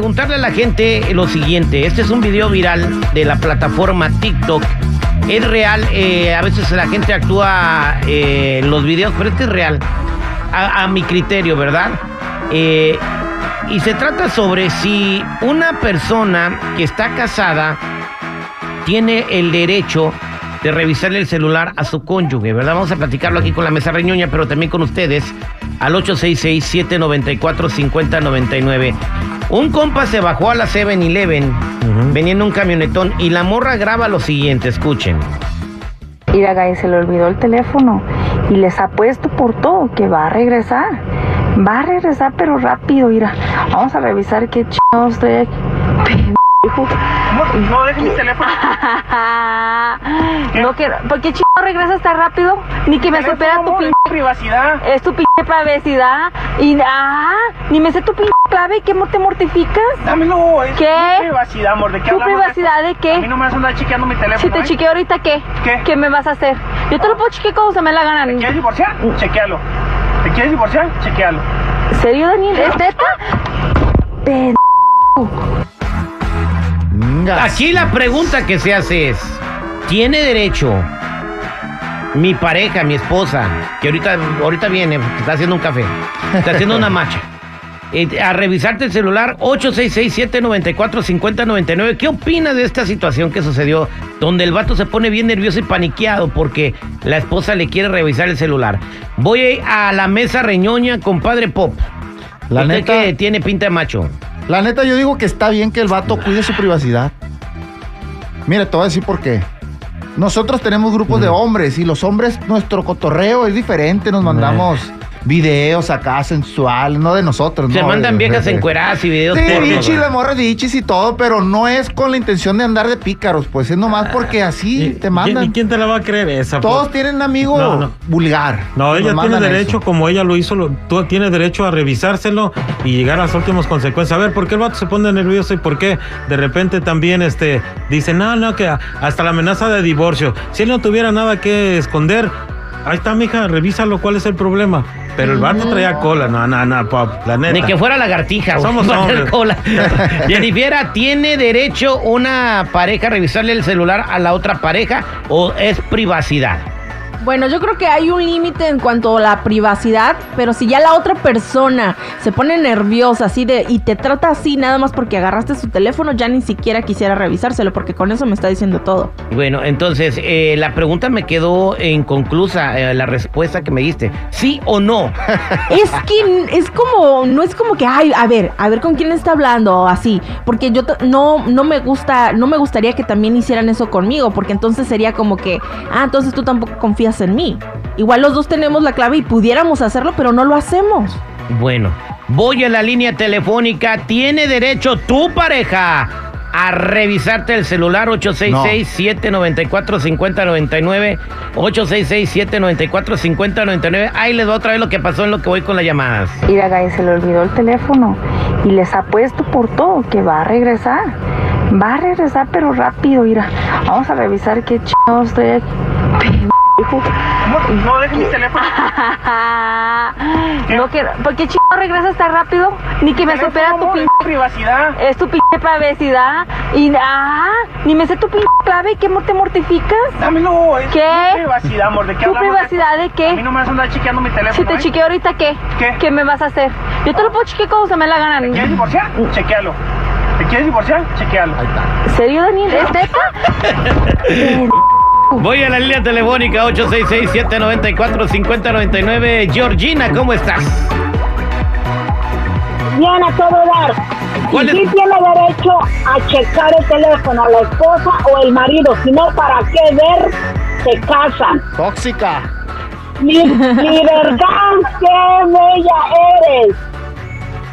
preguntarle a la gente lo siguiente. Este es un video viral de la plataforma TikTok. Es real, eh, a veces la gente actúa eh, los videos, pero este es real. A, a mi criterio, ¿verdad? Eh, y se trata sobre si una persona que está casada tiene el derecho de revisarle el celular a su cónyuge, ¿verdad? Vamos a platicarlo aquí con la mesa reñoña, pero también con ustedes al 866-794-5099. Un compa se bajó a la 7-Eleven, venía en un camionetón, y la morra graba lo siguiente, escuchen. Mira, Gay, se le olvidó el teléfono y les apuesto por todo que va a regresar. Va a regresar, pero rápido, mira. Vamos a revisar qué chingados estoy aquí. Pendejo. No dejes mi teléfono. no quiero. ¿Por qué regresas tan rápido? Ni que me supera tu pinche. privacidad. Es tu pinche privacidad. Y ah, ni me sé tu pinche clave. ¿Qué te mortificas? Dámelo, es ¿Qué? mi privacidad, amor. ¿De qué ¿Tu hablamos? privacidad de qué? A mí no me vas a andar chequeando mi teléfono. Si te ¿eh? chequeo ahorita, ¿qué? ¿Qué? me vas a hacer? Yo te lo puedo chequear como se me la gana. ¿Te quieres divorciar? Chequealo. ¿Te quieres divorciar? Chequealo. ¿Serio, Daniel? ¿Es neta? Aquí la pregunta que se hace es, ¿tiene derecho mi pareja, mi esposa, que ahorita, ahorita viene, está haciendo un café, está haciendo una macha, eh, a revisarte el celular 866-794-5099? ¿Qué opinas de esta situación que sucedió donde el vato se pone bien nervioso y paniqueado porque la esposa le quiere revisar el celular? Voy a la mesa reñoña con Padre Pop. La Usted neta- que tiene pinta de macho. La neta, yo digo que está bien que el vato cuide su privacidad. Mira, te voy a decir por qué. Nosotros tenemos grupos de hombres y los hombres, nuestro cotorreo es diferente. Nos mandamos videos acá sensuales, no de nosotros. Se no, mandan de- viejas de- encueradas y videos Sí, bichis, las morras bichis y todo, pero no es con la intención de andar de pícaros, pues es nomás porque así ¿Y- te ¿Y mandan. quién te la va a creer esa? Todos pues? tienen un amigo No, no. vulgar. No, ella tiene derecho, eso. como ella lo hizo, lo- tú tienes derecho a revisárselo y llegar a las últimas consecuencias. A ver, ¿por qué el vato se pone nervioso y por qué de repente también este, dice, no, no, que hasta la amenaza de divorcio? Si él no tuviera nada que esconder, ahí está, mija, revísalo, ¿cuál es el problema? Pero el vato traía cola, no, no, no, pop, la neta. Ni que fuera lagartija. güey. Somos Va a tener hombres. cola. Jennifer, ¿tiene derecho una pareja a revisarle el celular a la otra pareja o es privacidad? Bueno, yo creo que hay un límite en cuanto a la privacidad, pero si ya la otra persona se pone nerviosa así de y te trata así nada más porque agarraste su teléfono, ya ni siquiera quisiera revisárselo porque con eso me está diciendo todo. Bueno, entonces eh, la pregunta me quedó inconclusa, eh, la respuesta que me diste. ¿Sí o no? Es que es como, no es como que, ay, a ver, a ver con quién está hablando o así, porque yo no, no me gusta, no me gustaría que también hicieran eso conmigo, porque entonces sería como que, ah, entonces tú tampoco confías en mí. Igual los dos tenemos la clave y pudiéramos hacerlo, pero no lo hacemos. Bueno, voy a la línea telefónica. ¿Tiene derecho tu pareja a revisarte el celular 866-794-5099? 866-794-5099. Ahí les doy otra vez lo que pasó en lo que voy con las llamadas. Mira, Gay, se le olvidó el teléfono y les apuesto por todo que va a regresar. Va a regresar, pero rápido, mira. Vamos a revisar qué chingados estoy aquí. Amor, no dejes mi teléfono. no quiero. ¿Por qué chingado regresas tan rápido? Ni que me supera tu pinche. es privacidad. Es tu pinche privacidad. Y ah, ni me sé tu pinche clave. ¿Qué te mortificas? Dámelo, es ¿Qué? mi privacidad, amor. ¿De qué ¿Tu privacidad de qué? A mí no me vas a andar chequeando mi teléfono. Si te ¿eh? chequeo ahorita, ¿qué? ¿Qué? me vas a hacer? Yo te lo puedo chequear como se me la gana. ¿Te quieres divorciar? Chequealo. ¿Te quieres divorciar? Chequealo. Ahí está. ¿Serio, Daniel? ¿Es neta? Voy a la línea telefónica 866-794-5099. Georgina, ¿cómo estás? Bien, a todo dar. ¿Cuál Y sí es- tiene derecho a checar el teléfono, la esposa o el marido. Si no, ¿para qué ver? Se casan. Tóxica. Li- libertad, qué bella.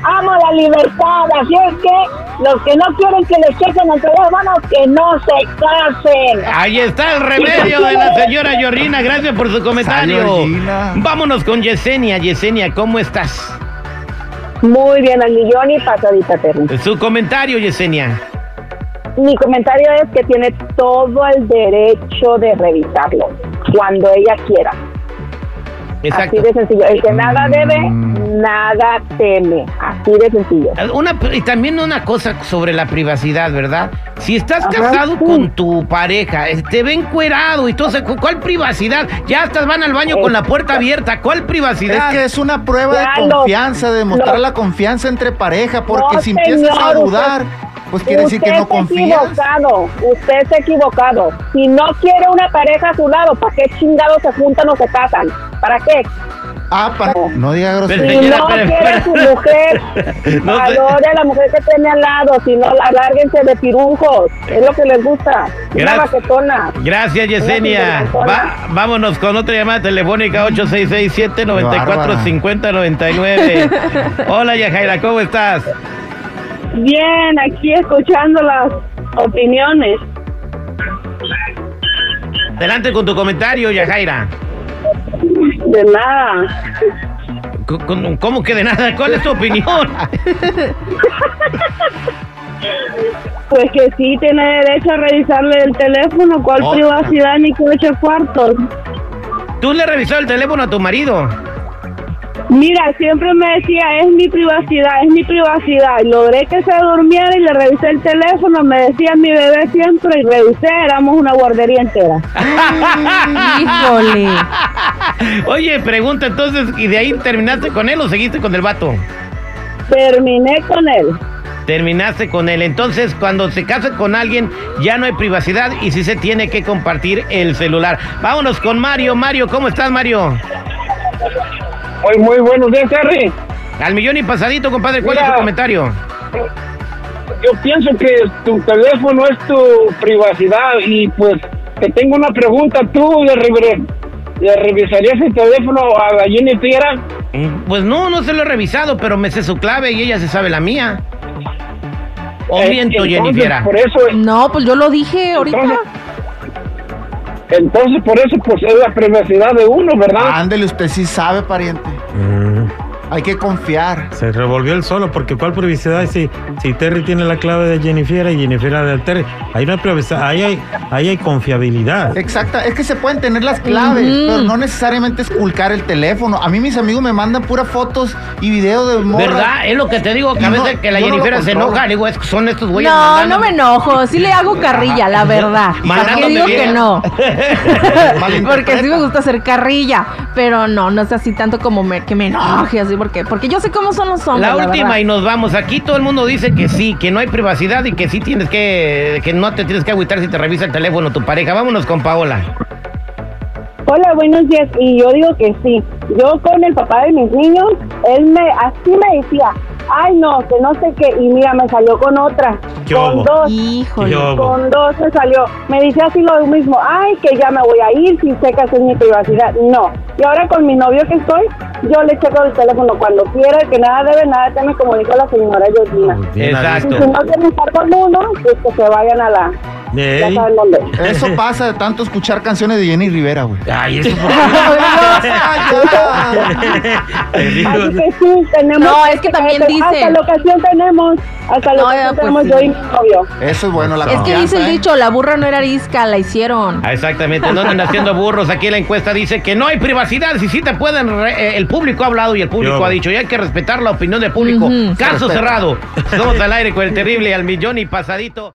Amo la libertad, así es que los que no quieren que les chequen el teléfono, que no se casen. Ahí está el remedio de la señora Georgina. Gracias por su comentario. Vámonos con Yesenia. Yesenia, ¿cómo estás? Muy bien, al millón y pasadita, Terry. Su comentario, Yesenia. Mi comentario es que tiene todo el derecho de revisarlo cuando ella quiera. Exacto. Así de sencillo. El que nada debe, Mm. nada teme. Así de sencillo. Una, y también una cosa sobre la privacidad, ¿verdad? Si estás Ajá, casado sí. con tu pareja, eh, te ven cuerado y todo, ¿cuál privacidad? Ya estás van al baño con la puerta abierta, ¿cuál Es privacidad? que es una prueba Ya de confianza, de demostrar lo- la confianza entre pareja, porque No, si empiezas a dudar, pues quiere decir que no está confías. equivocado. Usted está equivocado. Si no quiere una pareja a su lado, ¿para qué chingados se juntan o se casan? ¿Para qué? Ah, para... no diga grosería. Si Señora, no quiere su mujer, No valore a la mujer que tiene al lado. Si no, alárguense de pirujos. Es lo que les gusta. Una Gracias. baquetona. Gracias, Yesenia. Va- vámonos con otra llamada telefónica 8667-945099. Hola, Yajaira, ¿cómo estás? Bien, aquí escuchando las opiniones. Adelante con tu comentario, Yajaira. De nada. C- con- ¿Cómo que de nada? ¿Cuál es tu opinión? Pues que sí tiene derecho a revisarle el teléfono. ¿Cuál Oh. privacidad ni qué ocho cuartos? ¿Tú le revisó el teléfono a tu marido? Mira, siempre me decía, es mi privacidad, es mi privacidad. Y logré que se durmiera y le revisé el teléfono. Me decía mi bebé siempre y revisé, éramos una guardería entera. Híjole. Oye, pregunta entonces, ¿y de ahí terminaste con él o seguiste con el vato? Terminé con él. Terminaste con él. Entonces, cuando se casa con alguien, ya no hay privacidad y sí se tiene que compartir el celular. Vámonos con Mario. Mario, ¿cómo estás, Mario? Muy, muy buenos días, Terry. Al millón y pasadito, compadre. ¿Cuál es tu comentario? Yo pienso que tu teléfono es tu privacidad y pues te tengo una pregunta. ¿Tú le, revi- le revisarías el teléfono a la Jennifer? Mm, Pues no, no se lo he revisado, pero me sé su clave y ella se sabe la mía. O Eh, miento, entonces, Jennifer. Por eso, No, pues yo lo dije ahorita. entonces, entonces por eso pues es la privacidad de uno, ¿verdad? Ándele, usted sí sabe, pariente. Mm, Hay que confiar. se revolvió el solo, porque ¿cuál privacidad? Si, si Terry tiene la clave de Jennifer y Jennifer la de Terry, ahí no hay privacidad, ahí hay, ahí hay confiabilidad. Exacta, es que se pueden tener las claves, pero no necesariamente esculcar el teléfono. A mí mis amigos me mandan puras fotos y videos de morras. ¿Verdad? Es lo que te digo, que a no, veces que la no Jennifer se enoja. Le digo, es que son estos güeyes No, mandando- no me enojo. Sí le hago carrilla, la verdad. ¿Para qué Mandándome digo que no? Porque sí me gusta hacer carrilla, pero no, no es así tanto como me, que me enoje así, porque, porque yo sé cómo son los hombres. La última verdad. y nos vamos. Aquí todo el mundo dice que sí, que no hay privacidad y que sí tienes que, que no te tienes que agüitar si te revisa el teléfono tu pareja. Vámonos con Paola. Hola, buenos días. Y yo digo que sí. Yo con el papá de mis niños, él me, así me decía, ay no, que no sé qué. Y mira, me salió con otra. ¿Qué con hubo? dos. Híjole. Con dos se salió. Me dice así lo mismo. Ay, que ya me voy a ir si sé que es mi privacidad. No. Y ahora con mi novio que estoy, yo le checo el teléfono cuando quiera, que nada debe, nada teme, como dijo la señora Georgina. Bien, Y Exacto. si no quieren estar con uno, pues que se vayan a la... Ya Ey. saben dónde. Eso pasa de tanto escuchar canciones de Jenny Rivera, güey. Ay, eso por Así que sí, tenemos... No, es que también hasta, dicen- Hasta la ocasión tenemos, hasta la No, ocasión ya, pues tenemos sí. yo y mi novio. Eso es bueno, la Es que dice el ¿eh? dicho, la burra no era arisca, la hicieron. Ah, Exactamente, no andan haciendo burros. Aquí la encuesta dice que no hay privacidad. Si sí te pueden. re- eh, el público ha hablado y el público Yo. ha dicho. Y hay que respetar la opinión del público. Caso cerrado. Somos al aire con el terrible y al millón y pasadito.